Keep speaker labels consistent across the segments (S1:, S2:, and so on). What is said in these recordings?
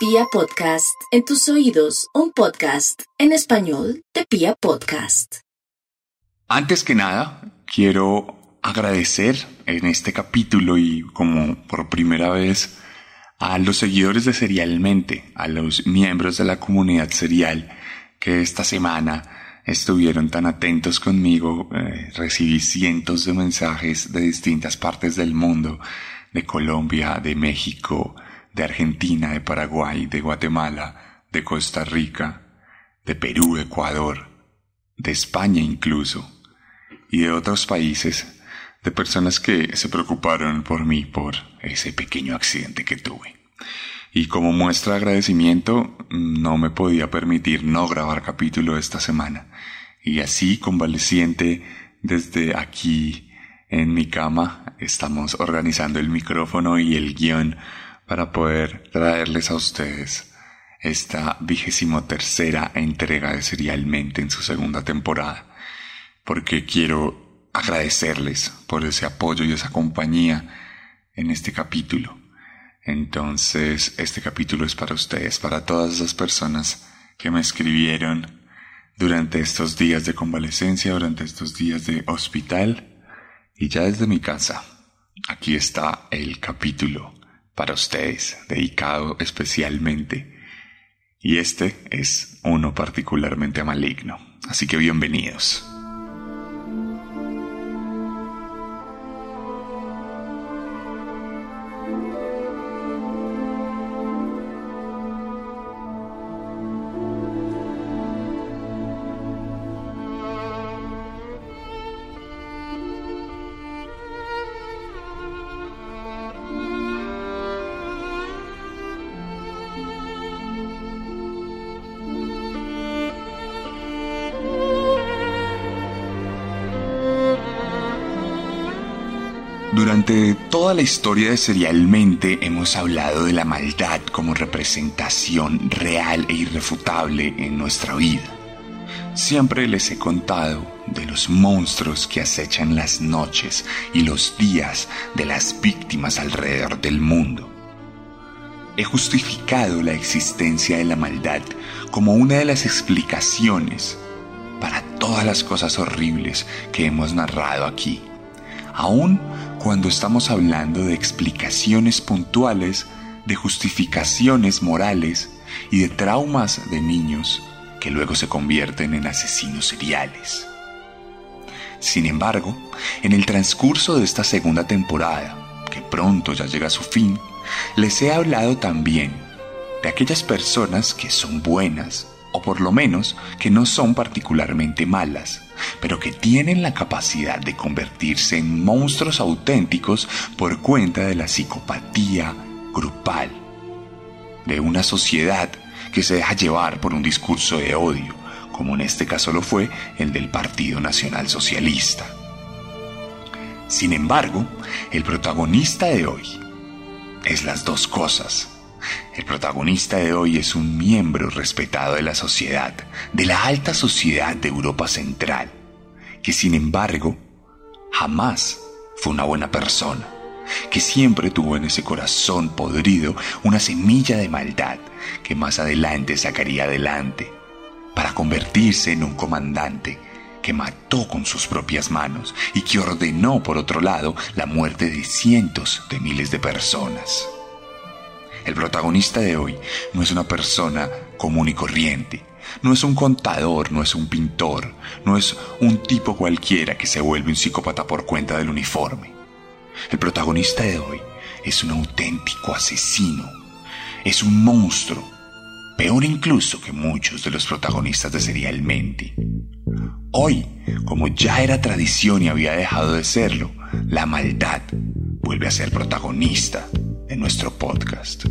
S1: Pia Podcast, en tus oídos, un podcast en español de Pia Podcast.
S2: Antes que nada, quiero agradecer en este capítulo y como por primera vez a los seguidores de Serialmente, a los miembros de la comunidad serial que esta semana estuvieron tan atentos conmigo. Eh, recibí cientos de mensajes de distintas partes del mundo, de Colombia, de México, de Argentina, de Paraguay, de Guatemala, de Costa Rica, de Perú, Ecuador, de España incluso, y de otros países de personas que se preocuparon por mí por ese pequeño accidente que tuve. Y como muestra de agradecimiento, no me podía permitir no grabar capítulo esta semana. Y así, convaleciente, desde aquí en mi cama, estamos organizando el micrófono y el guion para poder traerles a ustedes esta vigésimo tercera entrega de Serialmente en su segunda temporada. Porque quiero agradecerles por ese apoyo y esa compañía en este capítulo. Entonces, este capítulo es para ustedes, para todas esas personas que me escribieron durante estos días de convalecencia, durante estos días de hospital y ya desde mi casa. Aquí está el capítulo para ustedes, dedicado especialmente. Y este es uno particularmente maligno. Así que bienvenidos. Toda la historia de Serialmente hemos hablado de la maldad como representación real e irrefutable en nuestra vida. Siempre les he contado de los monstruos que acechan las noches y los días de las víctimas alrededor del mundo. He justificado la existencia de la maldad como una de las explicaciones para todas las cosas horribles que hemos narrado aquí, aún cuando estamos hablando de explicaciones puntuales, de justificaciones morales y de traumas de niños que luego se convierten en asesinos seriales. Sin embargo, en el transcurso de esta segunda temporada, que pronto ya llega a su fin, les he hablado también de aquellas personas que son buenas, o por lo menos que no son particularmente malas, pero que tienen la capacidad de convertirse en monstruos auténticos por cuenta de la psicopatía grupal, de una sociedad que se deja llevar por un discurso de odio, como en este caso lo fue el del Partido Nacional Socialista. Sin embargo, el protagonista de hoy es las dos cosas. El protagonista de hoy es un miembro respetado de la sociedad, de la alta sociedad de Europa Central, que sin embargo jamás fue una buena persona, que siempre tuvo en ese corazón podrido una semilla de maldad que más adelante sacaría adelante para convertirse en un comandante que mató con sus propias manos y que ordenó por otro lado la muerte de cientos de miles de personas. El protagonista de hoy no es una persona común y corriente, no es un contador, no es un pintor, no es un tipo cualquiera que se vuelve un psicópata por cuenta del uniforme. El protagonista de hoy es un auténtico asesino, es un monstruo, peor incluso que muchos de los protagonistas de Serialmente. Hoy, como ya era tradición y había dejado de serlo, la maldad vuelve a ser protagonista de nuestro podcast.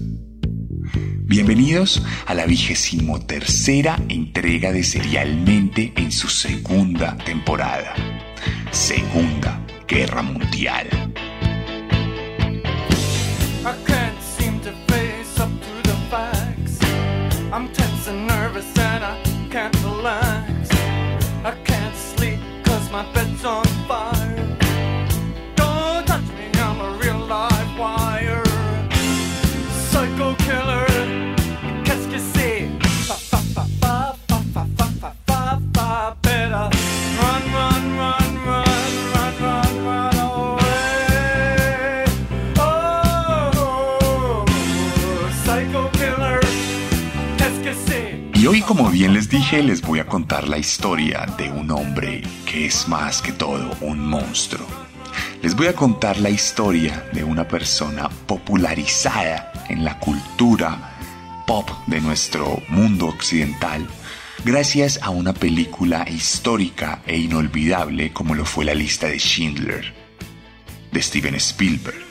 S2: Bienvenidos a la vigésimo tercera entrega de Serialmente en su segunda temporada. Segunda Guerra Mundial. Como bien les dije, les voy a contar la historia de un hombre que es más que todo un monstruo. Les voy a contar la historia de una persona popularizada en la cultura pop de nuestro mundo occidental gracias a una película histórica e inolvidable como lo fue la lista de Schindler de Steven Spielberg.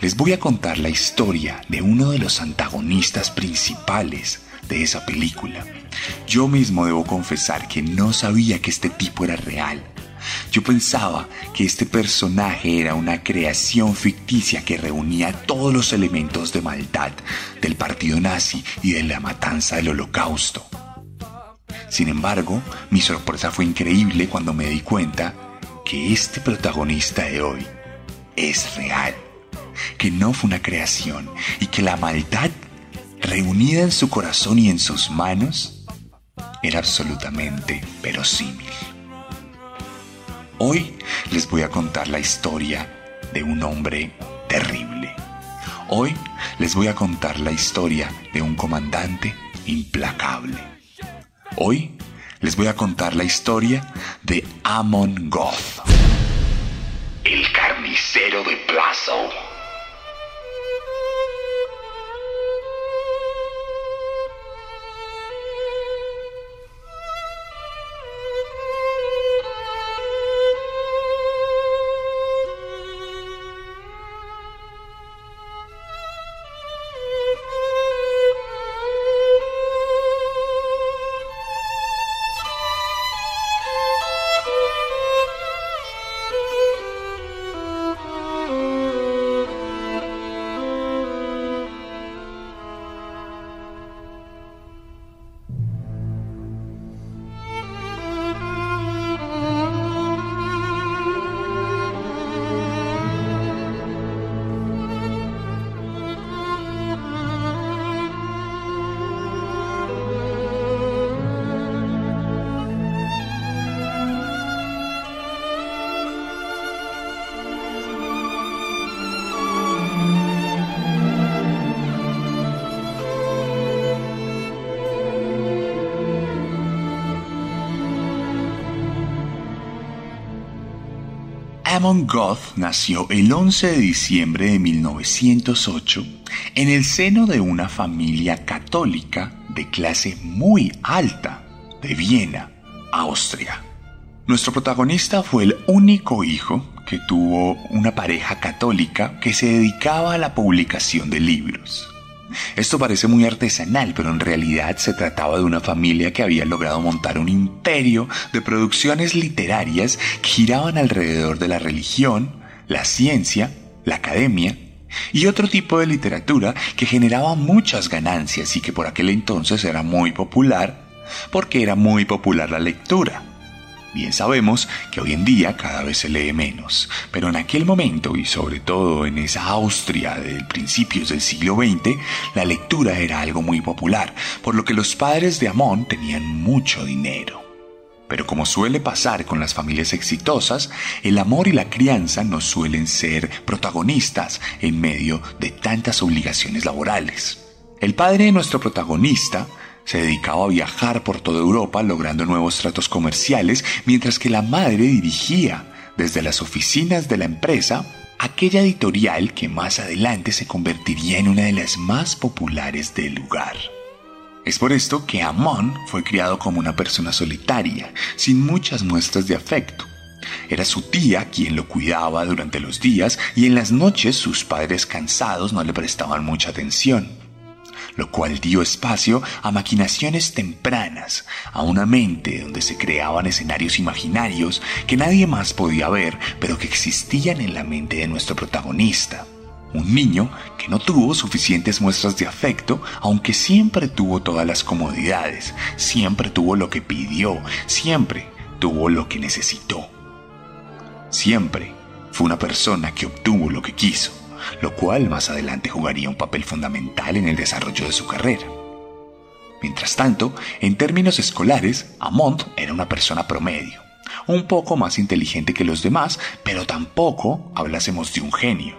S2: Les voy a contar la historia de uno de los antagonistas principales de esa película. Yo mismo debo confesar que no sabía que este tipo era real. Yo pensaba que este personaje era una creación ficticia que reunía todos los elementos de maldad del partido nazi y de la matanza del holocausto. Sin embargo, mi sorpresa fue increíble cuando me di cuenta que este protagonista de hoy es real, que no fue una creación y que la maldad reunida en su corazón y en sus manos era absolutamente verosímil. Hoy les voy a contar la historia de un hombre terrible. Hoy les voy a contar la historia de un comandante implacable. Hoy les voy a contar la historia de Amon Goth. El carnicero de Plazo. Amon Goth nació el 11 de diciembre de 1908 en el seno de una familia católica de clase muy alta de Viena, Austria. Nuestro protagonista fue el único hijo que tuvo una pareja católica que se dedicaba a la publicación de libros. Esto parece muy artesanal, pero en realidad se trataba de una familia que había logrado montar un imperio de producciones literarias que giraban alrededor de la religión, la ciencia, la academia y otro tipo de literatura que generaba muchas ganancias y que por aquel entonces era muy popular porque era muy popular la lectura. Bien sabemos que hoy en día cada vez se lee menos, pero en aquel momento y sobre todo en esa Austria de principios del siglo XX, la lectura era algo muy popular, por lo que los padres de Amón tenían mucho dinero. Pero como suele pasar con las familias exitosas, el amor y la crianza no suelen ser protagonistas en medio de tantas obligaciones laborales. El padre de nuestro protagonista se dedicaba a viajar por toda Europa logrando nuevos tratos comerciales, mientras que la madre dirigía desde las oficinas de la empresa aquella editorial que más adelante se convertiría en una de las más populares del lugar. Es por esto que Amon fue criado como una persona solitaria, sin muchas muestras de afecto. Era su tía quien lo cuidaba durante los días y en las noches sus padres cansados no le prestaban mucha atención lo cual dio espacio a maquinaciones tempranas, a una mente donde se creaban escenarios imaginarios que nadie más podía ver, pero que existían en la mente de nuestro protagonista. Un niño que no tuvo suficientes muestras de afecto, aunque siempre tuvo todas las comodidades, siempre tuvo lo que pidió, siempre tuvo lo que necesitó. Siempre fue una persona que obtuvo lo que quiso lo cual más adelante jugaría un papel fundamental en el desarrollo de su carrera. Mientras tanto, en términos escolares, Amont era una persona promedio, un poco más inteligente que los demás, pero tampoco hablásemos de un genio.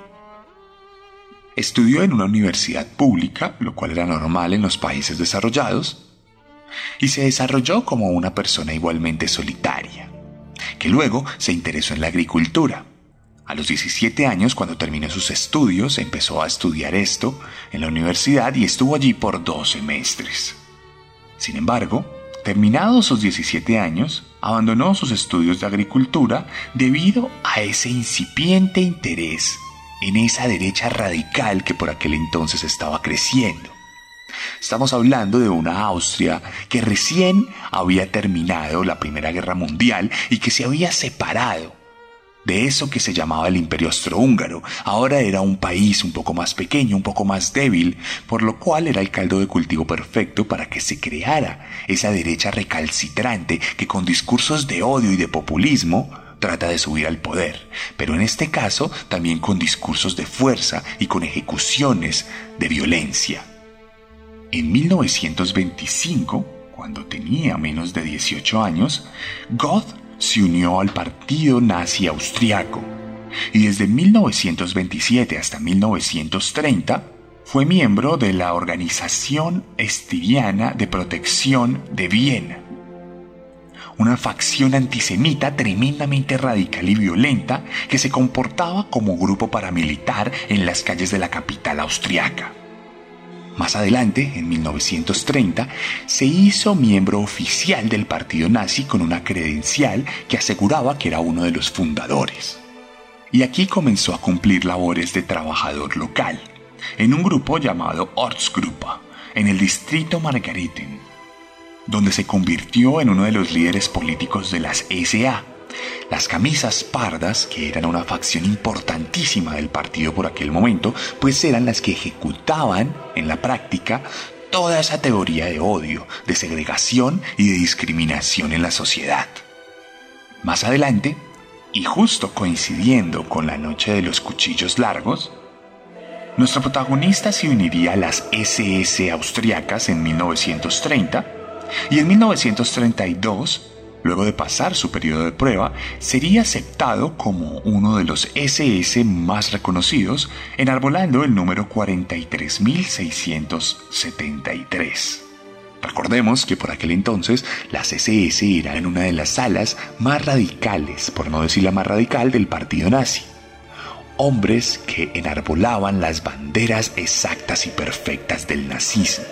S2: Estudió en una universidad pública, lo cual era normal en los países desarrollados, y se desarrolló como una persona igualmente solitaria, que luego se interesó en la agricultura. A los 17 años, cuando terminó sus estudios, empezó a estudiar esto en la universidad y estuvo allí por dos semestres. Sin embargo, terminados sus 17 años, abandonó sus estudios de agricultura debido a ese incipiente interés en esa derecha radical que por aquel entonces estaba creciendo. Estamos hablando de una Austria que recién había terminado la Primera Guerra Mundial y que se había separado de eso que se llamaba el Imperio Austrohúngaro. Ahora era un país un poco más pequeño, un poco más débil, por lo cual era el caldo de cultivo perfecto para que se creara esa derecha recalcitrante que con discursos de odio y de populismo trata de subir al poder, pero en este caso también con discursos de fuerza y con ejecuciones de violencia. En 1925, cuando tenía menos de 18 años, Goth se unió al partido nazi austriaco y desde 1927 hasta 1930 fue miembro de la Organización Estiriana de Protección de Viena, una facción antisemita tremendamente radical y violenta que se comportaba como grupo paramilitar en las calles de la capital austriaca. Más adelante, en 1930, se hizo miembro oficial del partido nazi con una credencial que aseguraba que era uno de los fundadores. Y aquí comenzó a cumplir labores de trabajador local, en un grupo llamado Ortsgruppe, en el distrito Margariten, donde se convirtió en uno de los líderes políticos de las SA, las camisas pardas, que eran una facción importantísima del partido por aquel momento, pues eran las que ejecutaban en la práctica toda esa teoría de odio, de segregación y de discriminación en la sociedad. Más adelante, y justo coincidiendo con la noche de los cuchillos largos, nuestro protagonista se uniría a las SS austriacas en 1930 y en 1932 Luego de pasar su periodo de prueba, sería aceptado como uno de los SS más reconocidos, enarbolando el número 43673. Recordemos que por aquel entonces las SS eran una de las salas más radicales, por no decir la más radical, del partido nazi. Hombres que enarbolaban las banderas exactas y perfectas del nazismo,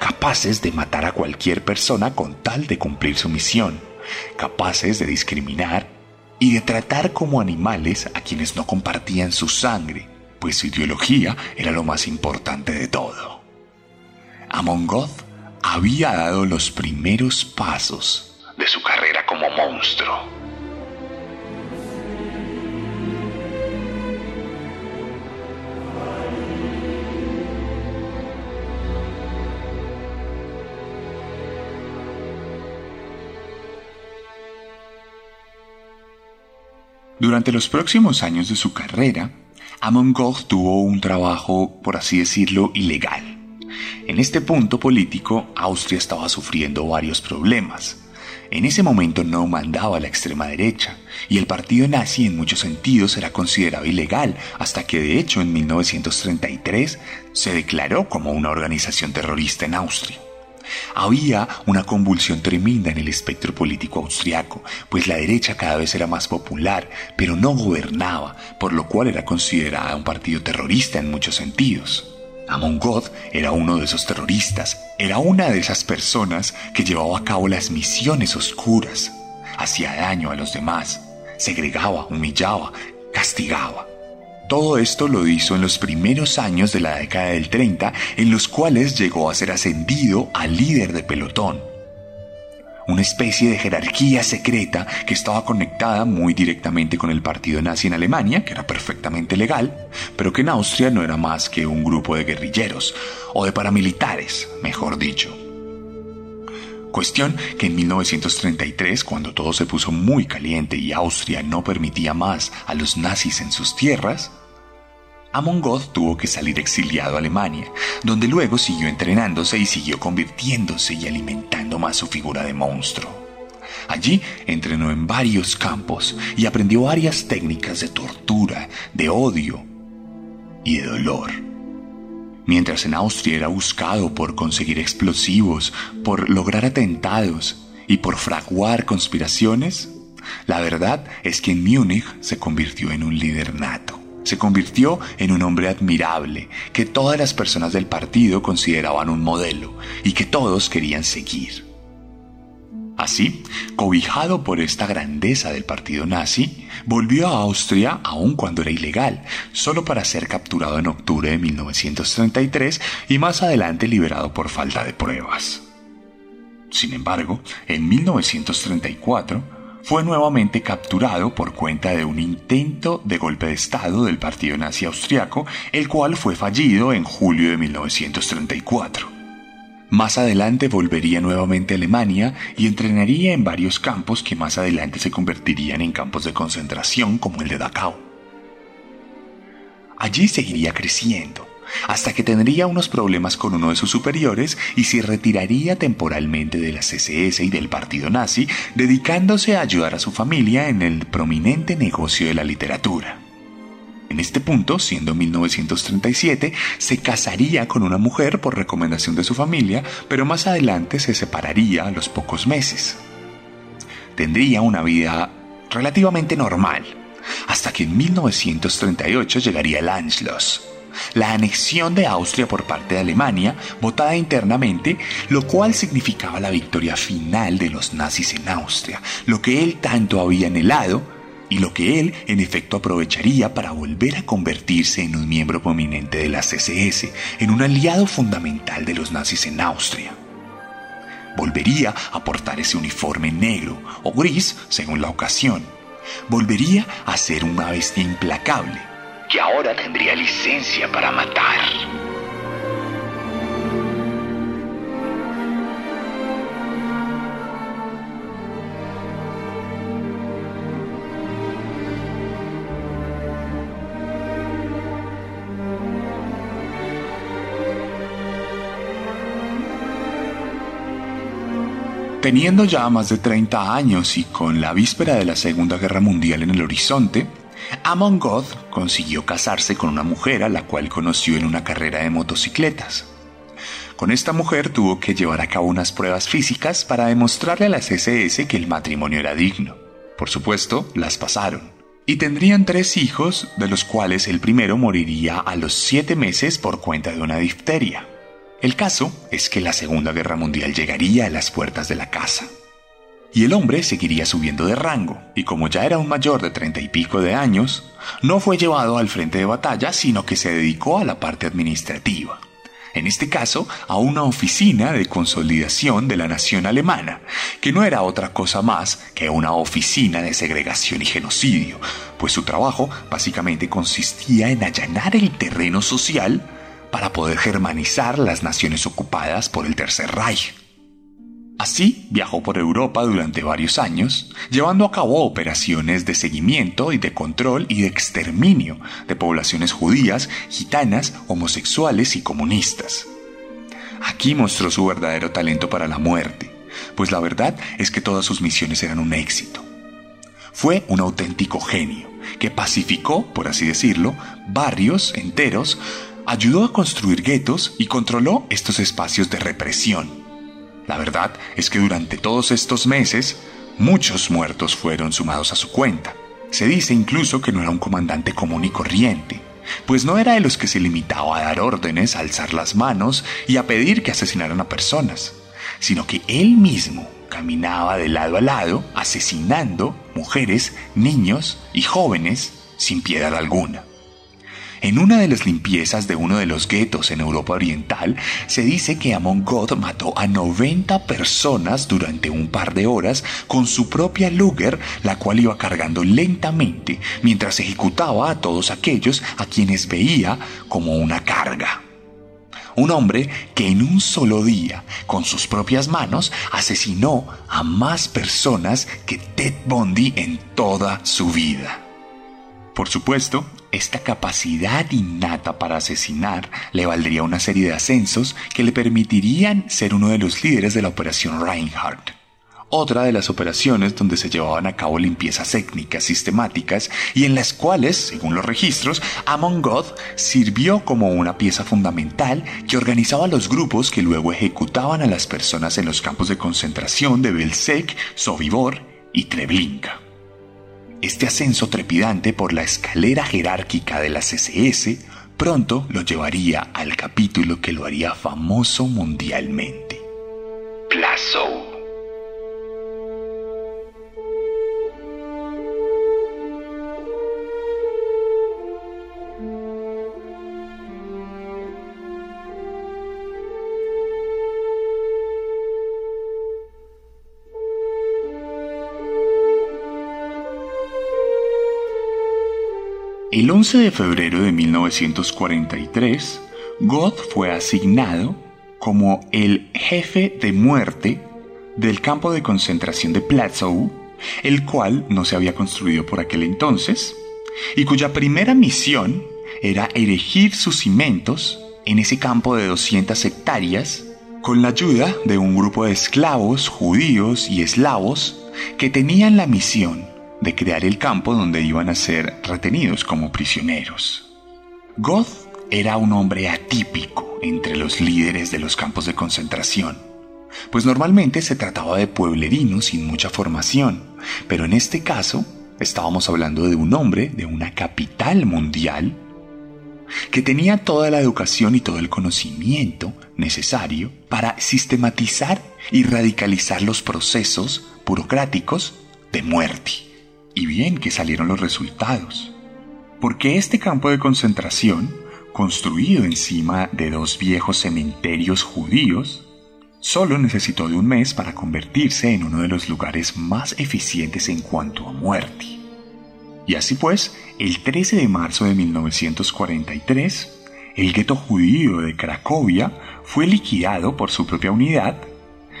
S2: capaces de matar a cualquier persona con tal de cumplir su misión capaces de discriminar y de tratar como animales a quienes no compartían su sangre, pues su ideología era lo más importante de todo. Amon Goth había dado los primeros pasos de su carrera como monstruo. Durante los próximos años de su carrera, Amon Goth tuvo un trabajo, por así decirlo, ilegal. En este punto político, Austria estaba sufriendo varios problemas. En ese momento no mandaba la extrema derecha, y el partido nazi en muchos sentidos era considerado ilegal, hasta que de hecho en 1933 se declaró como una organización terrorista en Austria. Había una convulsión tremenda en el espectro político austriaco, pues la derecha cada vez era más popular, pero no gobernaba, por lo cual era considerada un partido terrorista en muchos sentidos. Amon Goth era uno de esos terroristas, era una de esas personas que llevaba a cabo las misiones oscuras, hacía daño a los demás, segregaba, humillaba, castigaba. Todo esto lo hizo en los primeros años de la década del 30, en los cuales llegó a ser ascendido a líder de pelotón. Una especie de jerarquía secreta que estaba conectada muy directamente con el partido nazi en Alemania, que era perfectamente legal, pero que en Austria no era más que un grupo de guerrilleros, o de paramilitares, mejor dicho. Cuestión que en 1933, cuando todo se puso muy caliente y Austria no permitía más a los nazis en sus tierras, Amon Goth tuvo que salir exiliado a Alemania, donde luego siguió entrenándose y siguió convirtiéndose y alimentando más su figura de monstruo. Allí entrenó en varios campos y aprendió varias técnicas de tortura, de odio, y de dolor. Mientras en Austria era buscado por conseguir explosivos, por lograr atentados y por fraguar conspiraciones, la verdad es que en Múnich se convirtió en un líder nato. Se convirtió en un hombre admirable que todas las personas del partido consideraban un modelo y que todos querían seguir. Así, cobijado por esta grandeza del partido nazi, volvió a Austria aun cuando era ilegal, solo para ser capturado en octubre de 1933 y más adelante liberado por falta de pruebas. Sin embargo, en 1934, fue nuevamente capturado por cuenta de un intento de golpe de Estado del partido nazi austriaco, el cual fue fallido en julio de 1934. Más adelante volvería nuevamente a Alemania y entrenaría en varios campos que más adelante se convertirían en campos de concentración como el de Dachau. Allí seguiría creciendo, hasta que tendría unos problemas con uno de sus superiores y se retiraría temporalmente de la CSS y del partido nazi, dedicándose a ayudar a su familia en el prominente negocio de la literatura. En este punto, siendo 1937, se casaría con una mujer por recomendación de su familia, pero más adelante se separaría a los pocos meses. Tendría una vida relativamente normal, hasta que en 1938 llegaría el Anschluss, la anexión de Austria por parte de Alemania, votada internamente, lo cual significaba la victoria final de los nazis en Austria, lo que él tanto había anhelado y lo que él en efecto aprovecharía para volver a convertirse en un miembro prominente de la CSS, en un aliado fundamental de los nazis en Austria. Volvería a portar ese uniforme negro o gris según la ocasión. Volvería a ser una bestia implacable, que ahora tendría licencia para matar. Teniendo ya más de 30 años y con la víspera de la Segunda Guerra Mundial en el horizonte, Amon God consiguió casarse con una mujer a la cual conoció en una carrera de motocicletas. Con esta mujer tuvo que llevar a cabo unas pruebas físicas para demostrarle a la CSS que el matrimonio era digno. Por supuesto, las pasaron. Y tendrían tres hijos, de los cuales el primero moriría a los siete meses por cuenta de una difteria. El caso es que la Segunda Guerra Mundial llegaría a las puertas de la casa y el hombre seguiría subiendo de rango, y como ya era un mayor de treinta y pico de años, no fue llevado al frente de batalla, sino que se dedicó a la parte administrativa. En este caso, a una oficina de consolidación de la nación alemana, que no era otra cosa más que una oficina de segregación y genocidio, pues su trabajo básicamente consistía en allanar el terreno social para poder germanizar las naciones ocupadas por el Tercer Reich. Así viajó por Europa durante varios años, llevando a cabo operaciones de seguimiento y de control y de exterminio de poblaciones judías, gitanas, homosexuales y comunistas. Aquí mostró su verdadero talento para la muerte, pues la verdad es que todas sus misiones eran un éxito. Fue un auténtico genio, que pacificó, por así decirlo, barrios enteros, ayudó a construir guetos y controló estos espacios de represión la verdad es que durante todos estos meses, muchos muertos fueron sumados a su cuenta. Se dice incluso que no era un comandante común y corriente, pues no era de los que se limitaba a dar órdenes, a alzar las manos y a pedir que asesinaran a personas, sino que él mismo caminaba de lado a lado asesinando mujeres, niños y jóvenes sin piedad alguna. En una de las limpiezas de uno de los guetos en Europa Oriental, se dice que Amon God mató a 90 personas durante un par de horas con su propia Luger, la cual iba cargando lentamente mientras ejecutaba a todos aquellos a quienes veía como una carga. Un hombre que en un solo día, con sus propias manos, asesinó a más personas que Ted Bundy en toda su vida. Por supuesto, esta capacidad innata para asesinar le valdría una serie de ascensos que le permitirían ser uno de los líderes de la Operación Reinhardt. otra de las operaciones donde se llevaban a cabo limpiezas étnicas sistemáticas y en las cuales, según los registros, Amon God sirvió como una pieza fundamental que organizaba los grupos que luego ejecutaban a las personas en los campos de concentración de Belzec, Sobibor y Treblinka. Este ascenso trepidante por la escalera jerárquica de la CSS pronto lo llevaría al capítulo que lo haría famoso mundialmente. Plazo. El 11 de febrero de 1943, God fue asignado como el jefe de muerte del campo de concentración de Plazow, el cual no se había construido por aquel entonces, y cuya primera misión era erigir sus cimentos en ese campo de 200 hectáreas con la ayuda de un grupo de esclavos judíos y eslavos que tenían la misión de crear el campo donde iban a ser retenidos como prisioneros. Goth era un hombre atípico entre los líderes de los campos de concentración, pues normalmente se trataba de pueblerinos sin mucha formación, pero en este caso estábamos hablando de un hombre de una capital mundial que tenía toda la educación y todo el conocimiento necesario para sistematizar y radicalizar los procesos burocráticos de muerte. Y bien que salieron los resultados. Porque este campo de concentración, construido encima de dos viejos cementerios judíos, solo necesitó de un mes para convertirse en uno de los lugares más eficientes en cuanto a muerte. Y así pues, el 13 de marzo de 1943, el gueto judío de Cracovia fue liquidado por su propia unidad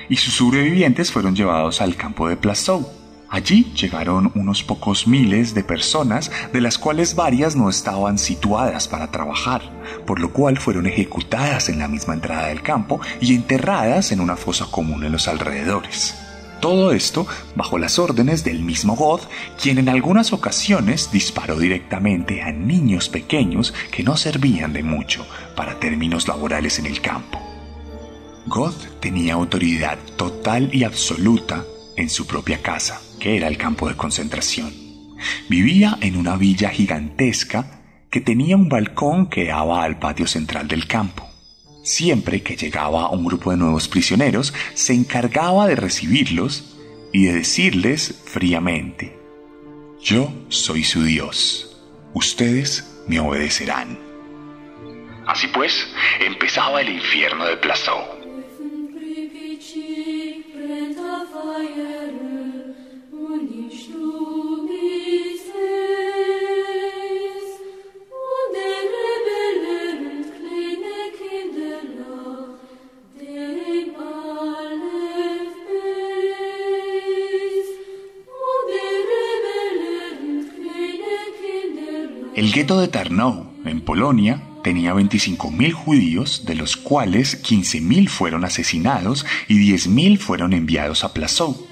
S2: y sus sobrevivientes fueron llevados al campo de Plazow, Allí llegaron unos pocos miles de personas, de las cuales varias no estaban situadas para trabajar, por lo cual fueron ejecutadas en la misma entrada del campo y enterradas en una fosa común en los alrededores. Todo esto bajo las órdenes del mismo God, quien en algunas ocasiones disparó directamente a niños pequeños que no servían de mucho para términos laborales en el campo. God tenía autoridad total y absoluta en su propia casa que era el campo de concentración. Vivía en una villa gigantesca que tenía un balcón que daba al patio central del campo. Siempre que llegaba un grupo de nuevos prisioneros, se encargaba de recibirlos y de decirles fríamente, yo soy su Dios, ustedes me obedecerán. Así pues, empezaba el infierno de Plazo. El gueto de Tarnow, en Polonia, tenía 25.000 judíos, de los cuales 15.000 fueron asesinados y 10.000 fueron enviados a Plazow,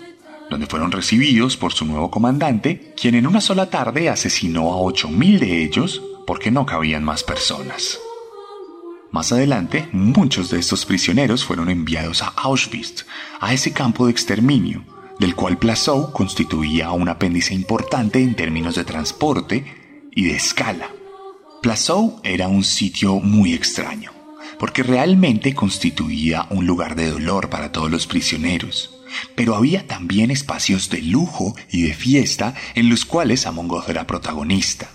S2: donde fueron recibidos por su nuevo comandante, quien en una sola tarde asesinó a 8.000 de ellos porque no cabían más personas. Más adelante, muchos de estos prisioneros fueron enviados a Auschwitz, a ese campo de exterminio, del cual Plazow constituía un apéndice importante en términos de transporte de escala. Plazow era un sitio muy extraño, porque realmente constituía un lugar de dolor para todos los prisioneros. Pero había también espacios de lujo y de fiesta en los cuales Amon era protagonista.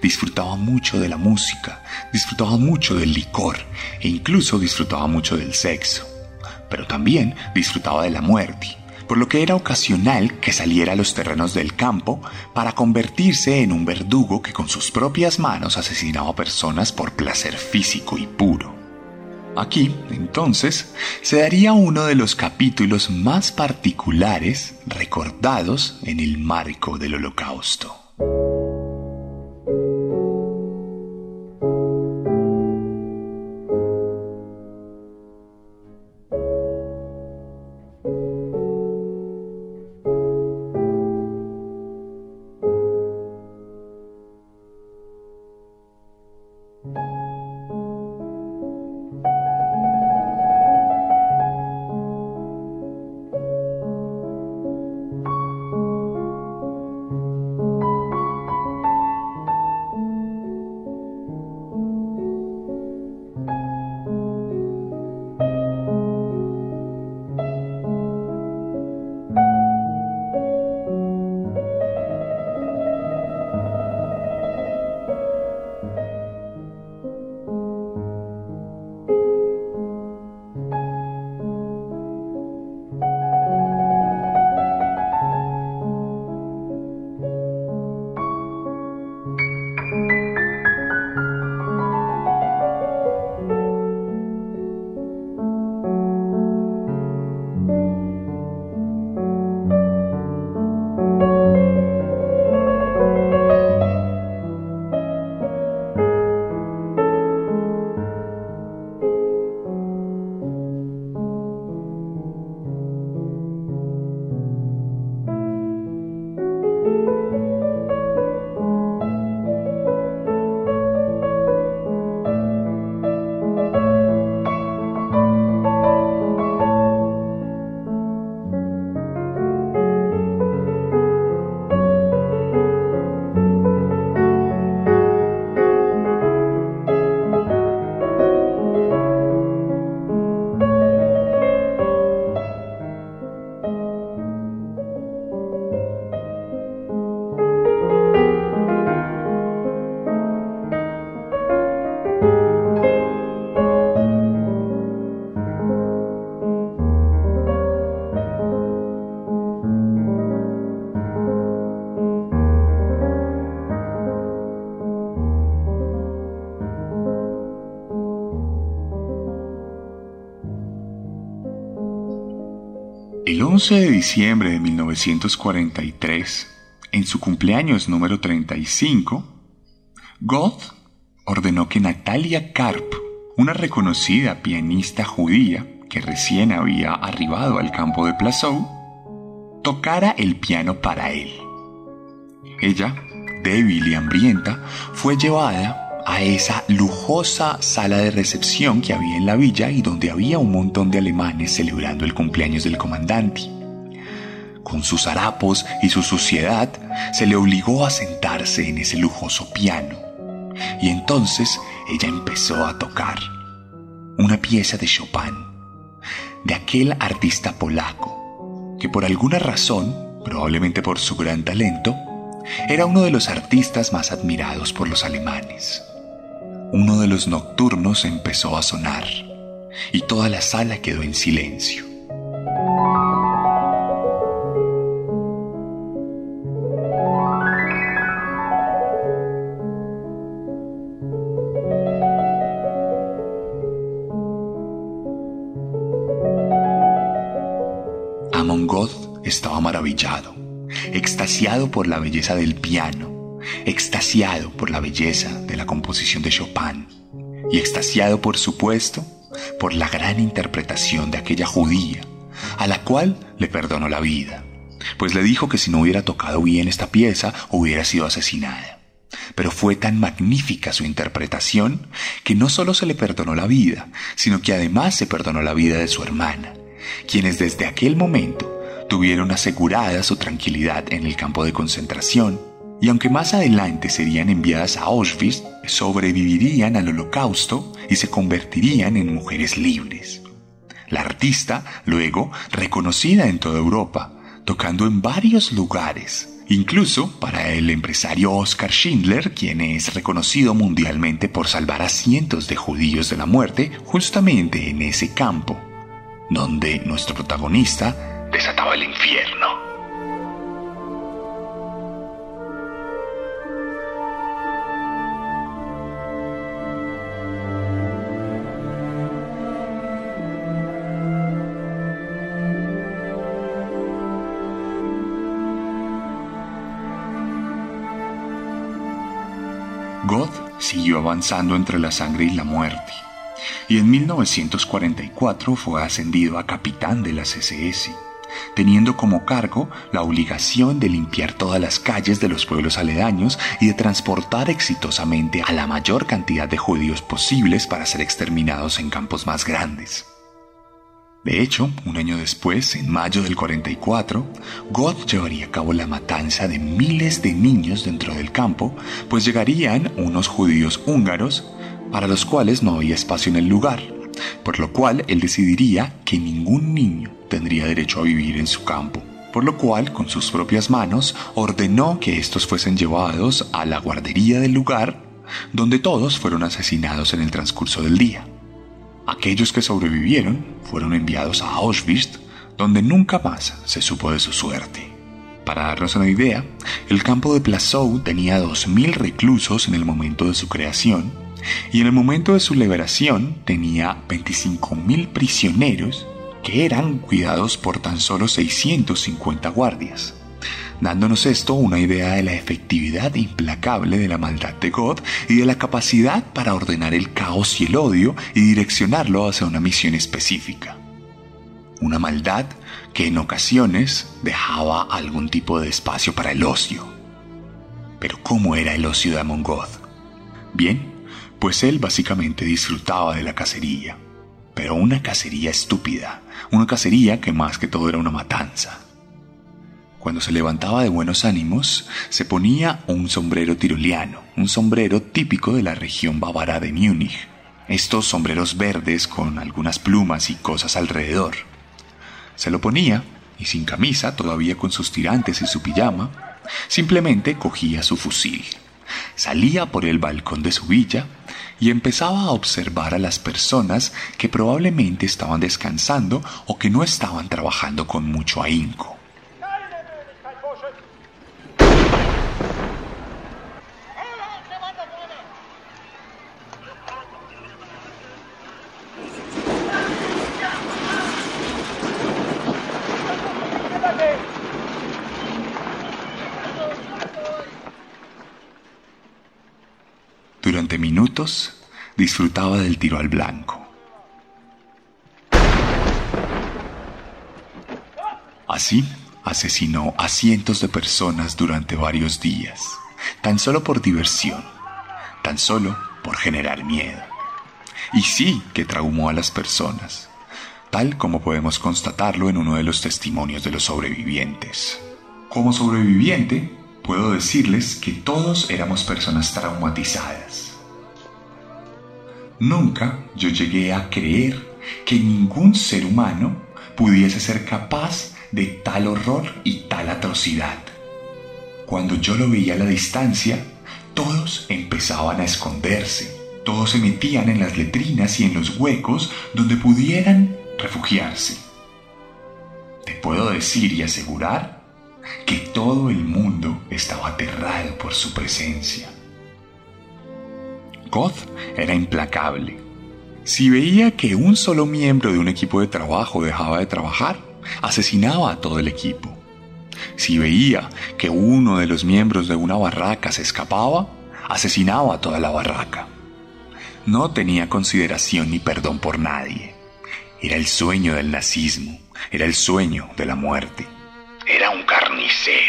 S2: Disfrutaba mucho de la música, disfrutaba mucho del licor e incluso disfrutaba mucho del sexo. Pero también disfrutaba de la muerte por lo que era ocasional que saliera a los terrenos del campo para convertirse en un verdugo que con sus propias manos asesinaba personas por placer físico y puro. Aquí, entonces, se daría uno de los capítulos más particulares recordados en el marco del holocausto. 11 de diciembre de 1943, en su cumpleaños número 35, Goth ordenó que Natalia Karp, una reconocida pianista judía que recién había arribado al campo de Plazow, tocara el piano para él. Ella, débil y hambrienta, fue llevada a esa lujosa sala de recepción que había en la villa y donde había un montón de alemanes celebrando el cumpleaños del comandante. Con sus harapos y su suciedad, se le obligó a sentarse en ese lujoso piano. Y entonces ella empezó a tocar una pieza de Chopin, de aquel artista polaco, que por alguna razón, probablemente por su gran talento, era uno de los artistas más admirados por los alemanes. Uno de los nocturnos empezó a sonar y toda la sala quedó en silencio. Amon Goth estaba maravillado extasiado por la belleza del piano, extasiado por la belleza de la composición de Chopin y extasiado, por supuesto, por la gran interpretación de aquella judía, a la cual le perdonó la vida, pues le dijo que si no hubiera tocado bien esta pieza hubiera sido asesinada. Pero fue tan magnífica su interpretación que no solo se le perdonó la vida, sino que además se perdonó la vida de su hermana, quienes desde aquel momento tuvieron asegurada su tranquilidad en el campo de concentración y aunque más adelante serían enviadas a Auschwitz, sobrevivirían al holocausto y se convertirían en mujeres libres. La artista, luego, reconocida en toda Europa, tocando en varios lugares, incluso para el empresario Oskar Schindler, quien es reconocido mundialmente por salvar a cientos de judíos de la muerte justamente en ese campo, donde nuestro protagonista desataba el infierno. Siguió avanzando entre la sangre y la muerte, y en 1944 fue ascendido a capitán de las SS teniendo como cargo la obligación de limpiar todas las calles de los pueblos aledaños y de transportar exitosamente a la mayor cantidad de judíos posibles para ser exterminados en campos más grandes. De hecho, un año después, en mayo del 44, Goth llevaría a cabo la matanza de miles de niños dentro del campo, pues llegarían unos judíos húngaros para los cuales no había espacio en el lugar, por lo cual él decidiría que ningún niño tendría derecho a vivir en su campo, por lo cual con sus propias manos ordenó que estos fuesen llevados a la guardería del lugar, donde todos fueron asesinados en el transcurso del día. Aquellos que sobrevivieron fueron enviados a Auschwitz, donde nunca más se supo de su suerte. Para darnos una idea, el campo de Plazow tenía 2.000 reclusos en el momento de su creación y en el momento de su liberación tenía 25.000 prisioneros que eran cuidados por tan solo 650 guardias, dándonos esto una idea de la efectividad implacable de la maldad de God y de la capacidad para ordenar el caos y el odio y direccionarlo hacia una misión específica. Una maldad que en ocasiones dejaba algún tipo de espacio para el ocio. Pero ¿cómo era el ocio de Amon God? Bien, pues él básicamente disfrutaba de la cacería, pero una cacería estúpida, una cacería que más que todo era una matanza. Cuando se levantaba de buenos ánimos, se ponía un sombrero tiroleano, un sombrero típico de la región bávara de Múnich. Estos sombreros verdes con algunas plumas y cosas alrededor. Se lo ponía y sin camisa, todavía con sus tirantes y su pijama, simplemente cogía su fusil salía por el balcón de su villa y empezaba a observar a las personas que probablemente estaban descansando o que no estaban trabajando con mucho ahínco. durante disfrutaba del tiro al blanco. Así, asesinó a cientos de personas durante varios días, tan solo por diversión, tan solo por generar miedo. Y sí que traumó a las personas, tal como podemos constatarlo en uno de los testimonios de los sobrevivientes. Como sobreviviente, puedo decirles que todos éramos personas traumatizadas. Nunca yo llegué a creer que ningún ser humano pudiese ser capaz de tal horror y tal atrocidad. Cuando yo lo veía a la distancia, todos empezaban a esconderse, todos se metían en las letrinas y en los huecos donde pudieran refugiarse. Te puedo decir y asegurar que todo el mundo estaba aterrado por su presencia. Goth era implacable. Si veía que un solo miembro de un equipo de trabajo dejaba de trabajar, asesinaba a todo el equipo. Si veía que uno de los miembros de una barraca se escapaba, asesinaba a toda la barraca. No tenía consideración ni perdón por nadie. Era el sueño del nazismo, era el sueño de la muerte. Era un carnicero.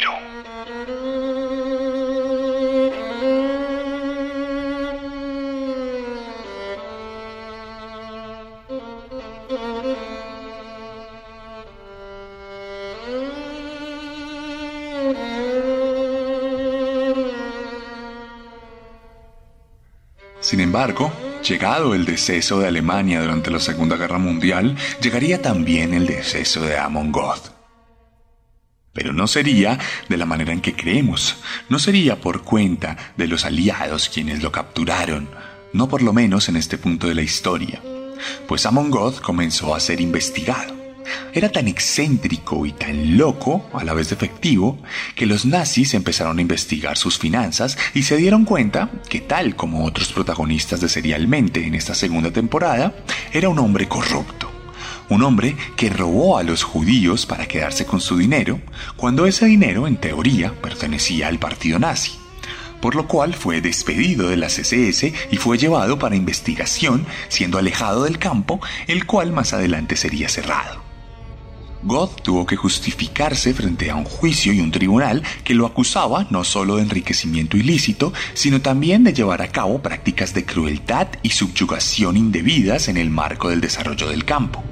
S2: Embargo, llegado el deceso de Alemania durante la Segunda Guerra Mundial, llegaría también el deceso de Amon Goth. Pero no sería de la manera en que creemos, no sería por cuenta de los aliados quienes lo capturaron, no por lo menos en este punto de la historia, pues Amon Goth comenzó a ser investigado. Era tan excéntrico y tan loco, a la vez efectivo, que los nazis empezaron a investigar sus finanzas y se dieron cuenta que tal como otros protagonistas de Serialmente en esta segunda temporada, era un hombre corrupto. Un hombre que robó a los judíos para quedarse con su dinero, cuando ese dinero en teoría pertenecía al partido nazi por lo cual fue despedido de la CSS y fue llevado para investigación, siendo alejado del campo, el cual más adelante sería cerrado. Goth tuvo que justificarse frente a un juicio y un tribunal que lo acusaba no solo de enriquecimiento ilícito, sino también de llevar a cabo prácticas de crueldad y subyugación indebidas en el marco del desarrollo del campo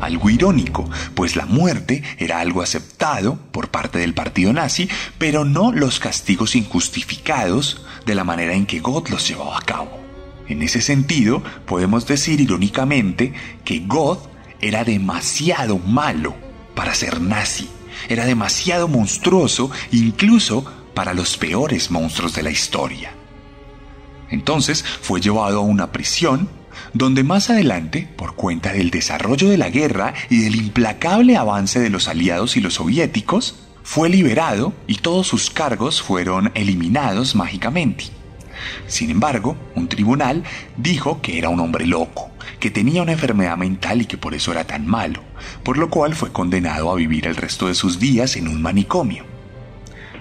S2: algo irónico, pues la muerte era algo aceptado por parte del partido nazi, pero no los castigos injustificados de la manera en que Goth los llevaba a cabo. En ese sentido, podemos decir irónicamente que Goth era demasiado malo para ser nazi, era demasiado monstruoso incluso para los peores monstruos de la historia. Entonces fue llevado a una prisión donde más adelante, por cuenta del desarrollo de la guerra y del implacable avance de los aliados y los soviéticos, fue liberado y todos sus cargos fueron eliminados mágicamente. Sin embargo, un tribunal dijo que era un hombre loco, que tenía una enfermedad mental y que por eso era tan malo, por lo cual fue condenado a vivir el resto de sus días en un manicomio.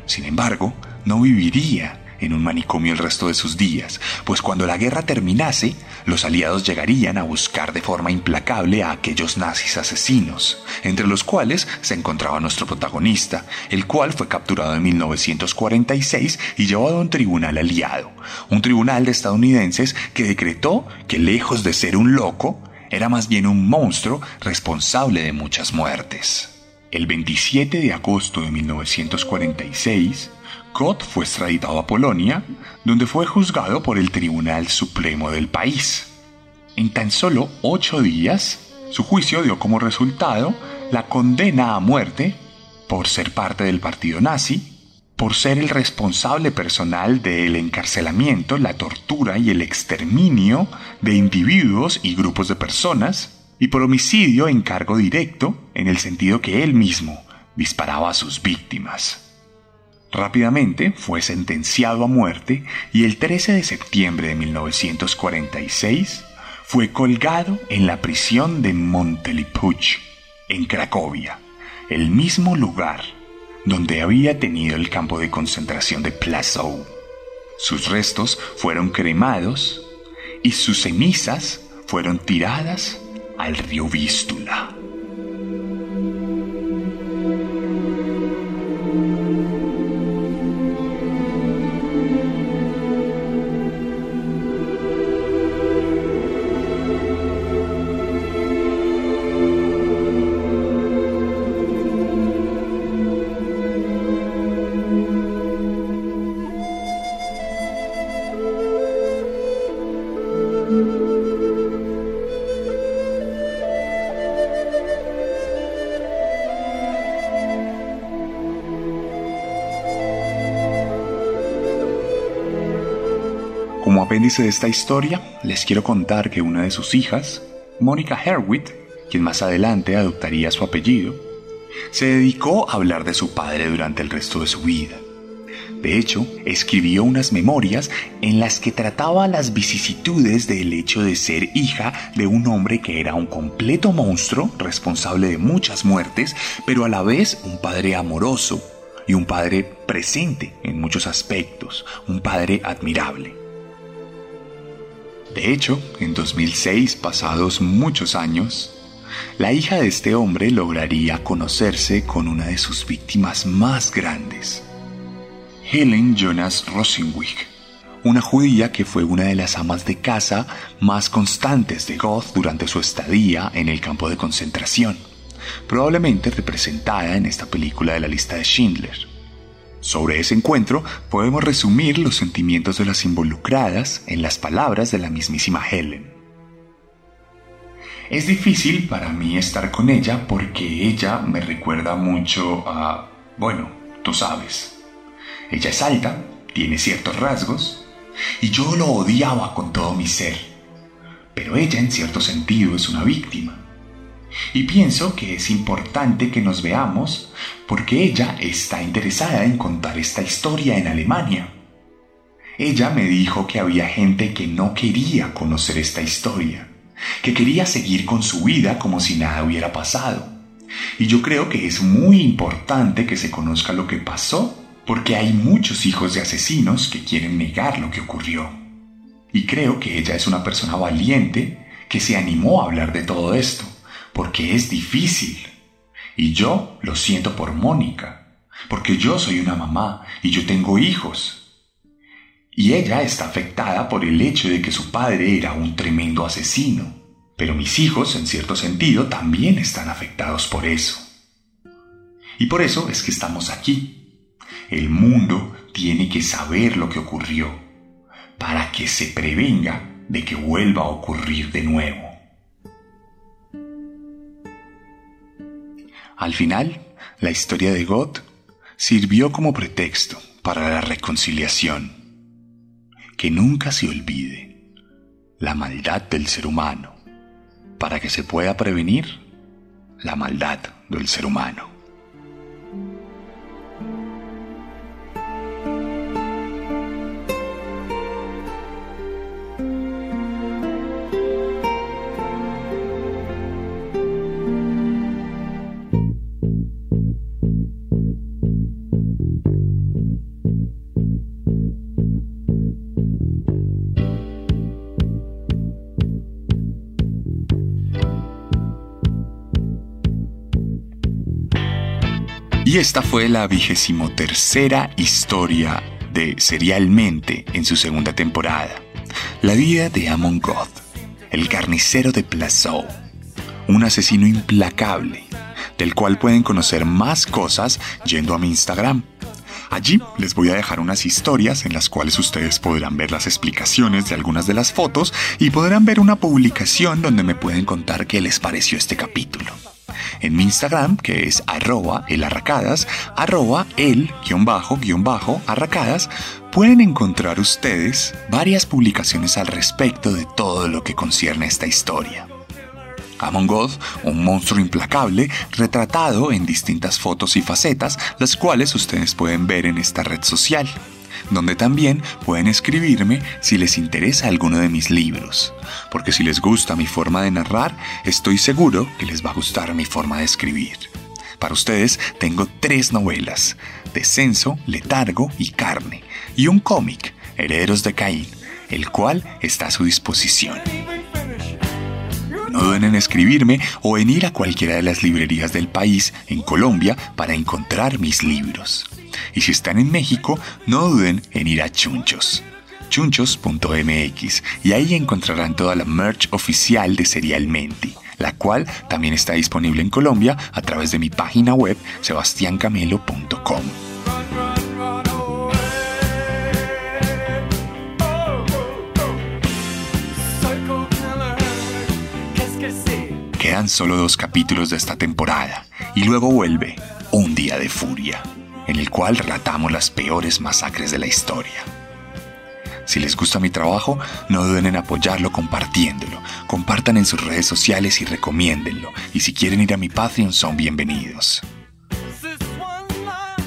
S2: Sin embargo, no viviría en un manicomio el resto de sus días, pues cuando la guerra terminase, los aliados llegarían a buscar de forma implacable a aquellos nazis asesinos, entre los cuales se encontraba nuestro protagonista, el cual fue capturado en 1946 y llevado a un tribunal aliado, un tribunal de estadounidenses que decretó que lejos de ser un loco, era más bien un monstruo responsable de muchas muertes. El 27 de agosto de 1946, Gott fue extraditado a Polonia, donde fue juzgado por el Tribunal Supremo del país. En tan solo ocho días, su juicio dio como resultado la condena a muerte por ser parte del partido nazi, por ser el responsable personal del encarcelamiento, la tortura y el exterminio de individuos y grupos de personas, y por homicidio en cargo directo, en el sentido que él mismo disparaba a sus víctimas. Rápidamente fue sentenciado a muerte y el 13 de septiembre de 1946 fue colgado en la prisión de Montelipuch, en Cracovia, el mismo lugar donde había tenido el campo de concentración de Plazow. Sus restos fueron cremados y sus cenizas fueron tiradas al río Vístula. De esta historia, les quiero contar que una de sus hijas, Mónica Herwitt, quien más adelante adoptaría su apellido, se dedicó a hablar de su padre durante el resto de su vida. De hecho, escribió unas memorias en las que trataba las vicisitudes del hecho de ser hija de un hombre que era un completo monstruo, responsable de muchas muertes, pero a la vez un padre amoroso y un padre presente en muchos aspectos, un padre admirable. De hecho, en 2006, pasados muchos años, la hija de este hombre lograría conocerse con una de sus víctimas más grandes, Helen Jonas Rosenwig, una judía que fue una de las amas de casa más constantes de Goth durante su estadía en el campo de concentración, probablemente representada en esta película de la lista de Schindler. Sobre ese encuentro podemos resumir los sentimientos de las involucradas en las palabras de la mismísima Helen. Es difícil para mí estar con ella porque ella me recuerda mucho a... bueno, tú sabes. Ella es alta, tiene ciertos rasgos, y yo lo odiaba con todo mi ser. Pero ella en cierto sentido es una víctima. Y pienso que es importante que nos veamos porque ella está interesada en contar esta historia en Alemania. Ella me dijo que había gente que no quería conocer esta historia, que quería seguir con su vida como si nada hubiera pasado. Y yo creo que es muy importante que se conozca lo que pasó, porque hay muchos hijos de asesinos que quieren negar lo que ocurrió. Y creo que ella es una persona valiente que se animó a hablar de todo esto porque es difícil. Y yo lo siento por Mónica, porque yo soy una mamá y yo tengo hijos. Y ella está afectada por el hecho de que su padre era un tremendo asesino. Pero mis hijos, en cierto sentido, también están afectados por eso. Y por eso es que estamos aquí. El mundo tiene que saber lo que ocurrió, para que se prevenga de que vuelva a ocurrir de nuevo. Al final, la historia de Goth sirvió como pretexto para la reconciliación. Que nunca se olvide la maldad del ser humano, para que se pueda prevenir la maldad del ser humano. Y esta fue la vigésimo tercera historia de Serialmente en su segunda temporada. La vida de Amon Goth, el carnicero de Plazou, un asesino implacable, del cual pueden conocer más cosas yendo a mi Instagram. Allí les voy a dejar unas historias en las cuales ustedes podrán ver las explicaciones de algunas de las fotos y podrán ver una publicación donde me pueden contar qué les pareció este capítulo en mi Instagram, que es arroba elarracadas, arroba el guion bajo guion bajo arracadas, pueden encontrar ustedes varias publicaciones al respecto de todo lo que concierne a esta historia. Amon God, un monstruo implacable, retratado en distintas fotos y facetas, las cuales ustedes pueden ver en esta red social donde también pueden escribirme si les interesa alguno de mis libros, porque si les gusta mi forma de narrar, estoy seguro que les va a gustar mi forma de escribir. Para ustedes tengo tres novelas, Descenso, Letargo y Carne, y un cómic, Herederos de Caín, el cual está a su disposición. No duden en escribirme o en ir a cualquiera de las librerías del país en Colombia para encontrar mis libros. Y si están en México, no duden en ir a Chunchos. Chunchos.mx y ahí encontrarán toda la merch oficial de Serialmente, la cual también está disponible en Colombia a través de mi página web sebastiancamelo.com. Quedan solo dos capítulos de esta temporada y luego vuelve Un Día de Furia, en el cual relatamos las peores masacres de la historia. Si les gusta mi trabajo, no duden en apoyarlo compartiéndolo. Compartan en sus redes sociales y recomiéndenlo. Y si quieren ir a mi Patreon, son bienvenidos.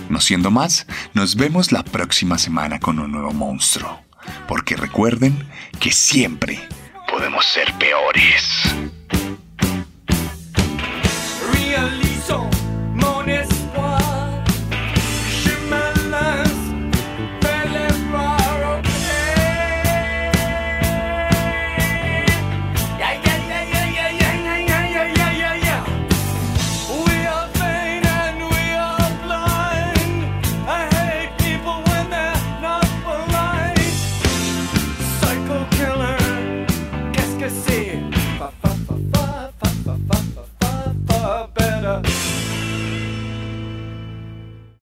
S2: No siendo más, nos vemos la próxima semana con un nuevo monstruo. Porque recuerden que siempre podemos ser peores.